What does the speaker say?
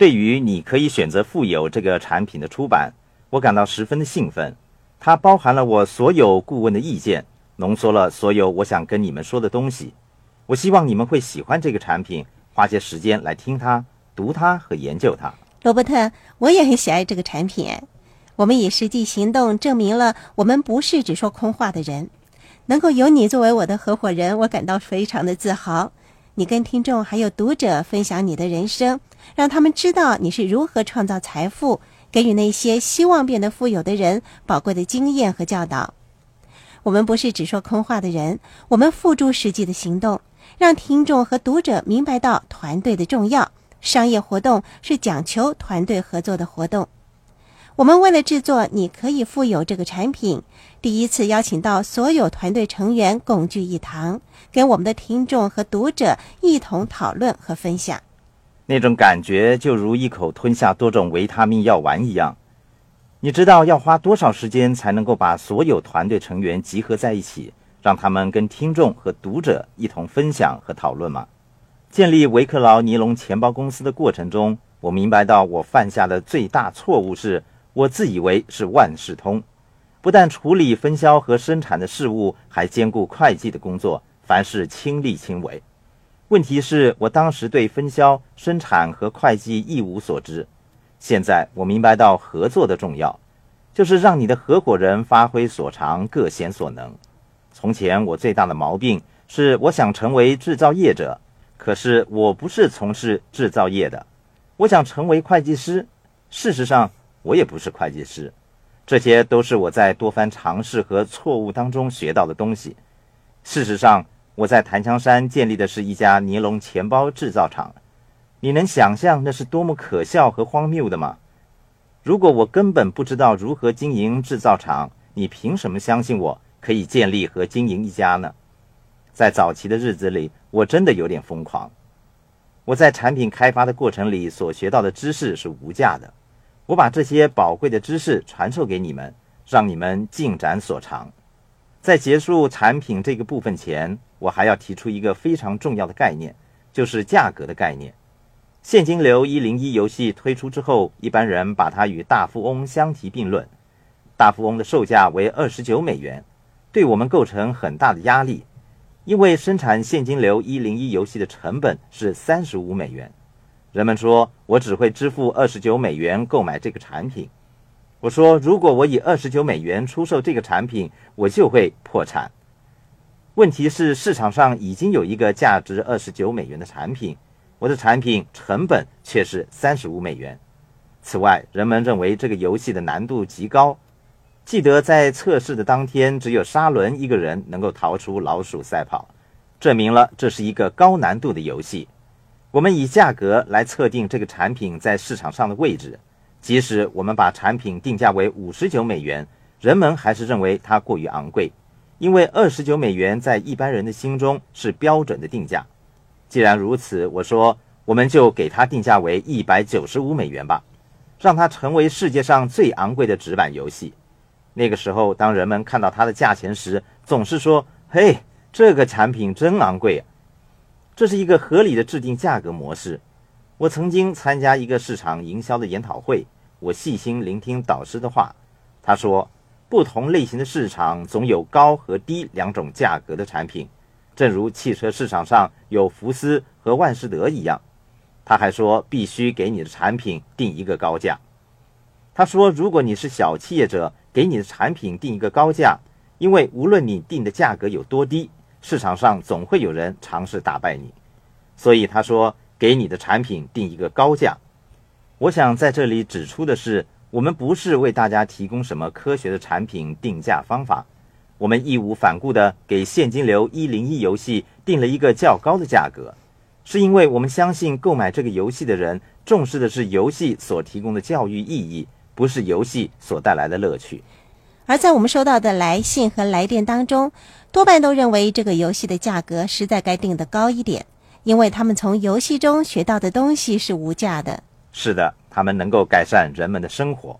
对于你可以选择富有这个产品的出版，我感到十分的兴奋。它包含了我所有顾问的意见，浓缩了所有我想跟你们说的东西。我希望你们会喜欢这个产品，花些时间来听它、读它和研究它。罗伯特，我也很喜爱这个产品。我们以实际行动证明了我们不是只说空话的人。能够有你作为我的合伙人，我感到非常的自豪。你跟听众还有读者分享你的人生。让他们知道你是如何创造财富，给予那些希望变得富有的人宝贵的经验和教导。我们不是只说空话的人，我们付诸实际的行动，让听众和读者明白到团队的重要。商业活动是讲求团队合作的活动。我们为了制作“你可以富有”这个产品，第一次邀请到所有团队成员共聚一堂，跟我们的听众和读者一同讨论和分享。那种感觉就如一口吞下多种维他命药丸一样。你知道要花多少时间才能够把所有团队成员集合在一起，让他们跟听众和读者一同分享和讨论吗？建立维克劳尼龙钱包公司的过程中，我明白到我犯下的最大错误是我自以为是万事通，不但处理分销和生产的事务，还兼顾会计的工作，凡事亲力亲为。问题是我当时对分销、生产和会计一无所知。现在我明白到合作的重要，就是让你的合伙人发挥所长，各显所能。从前我最大的毛病是我想成为制造业者，可是我不是从事制造业的。我想成为会计师，事实上我也不是会计师。这些都是我在多番尝试和错误当中学到的东西。事实上。我在檀香山建立的是一家尼龙钱包制造厂，你能想象那是多么可笑和荒谬的吗？如果我根本不知道如何经营制造厂，你凭什么相信我可以建立和经营一家呢？在早期的日子里，我真的有点疯狂。我在产品开发的过程里所学到的知识是无价的，我把这些宝贵的知识传授给你们，让你们尽展所长。在结束产品这个部分前。我还要提出一个非常重要的概念，就是价格的概念。现金流一零一游戏推出之后，一般人把它与大富翁相提并论。大富翁的售价为二十九美元，对我们构成很大的压力，因为生产现金流一零一游戏的成本是三十五美元。人们说我只会支付二十九美元购买这个产品。我说，如果我以二十九美元出售这个产品，我就会破产。问题是市场上已经有一个价值二十九美元的产品，我的产品成本却是三十五美元。此外，人们认为这个游戏的难度极高。记得在测试的当天，只有沙伦一个人能够逃出老鼠赛跑，证明了这是一个高难度的游戏。我们以价格来测定这个产品在市场上的位置，即使我们把产品定价为五十九美元，人们还是认为它过于昂贵。因为二十九美元在一般人的心中是标准的定价。既然如此，我说我们就给它定价为一百九十五美元吧，让它成为世界上最昂贵的纸板游戏。那个时候，当人们看到它的价钱时，总是说：“嘿，这个产品真昂贵！”这是一个合理的制定价格模式。我曾经参加一个市场营销的研讨会，我细心聆听导师的话。他说。不同类型的市场总有高和低两种价格的产品，正如汽车市场上有福斯和万事得一样。他还说，必须给你的产品定一个高价。他说，如果你是小企业者，给你的产品定一个高价，因为无论你定的价格有多低，市场上总会有人尝试打败你。所以他说，给你的产品定一个高价。我想在这里指出的是。我们不是为大家提供什么科学的产品定价方法，我们义无反顾地给现金流一零一游戏定了一个较高的价格，是因为我们相信购买这个游戏的人重视的是游戏所提供的教育意义，不是游戏所带来的乐趣。而在我们收到的来信和来电当中，多半都认为这个游戏的价格实在该定得高一点，因为他们从游戏中学到的东西是无价的。是的。他们能够改善人们的生活。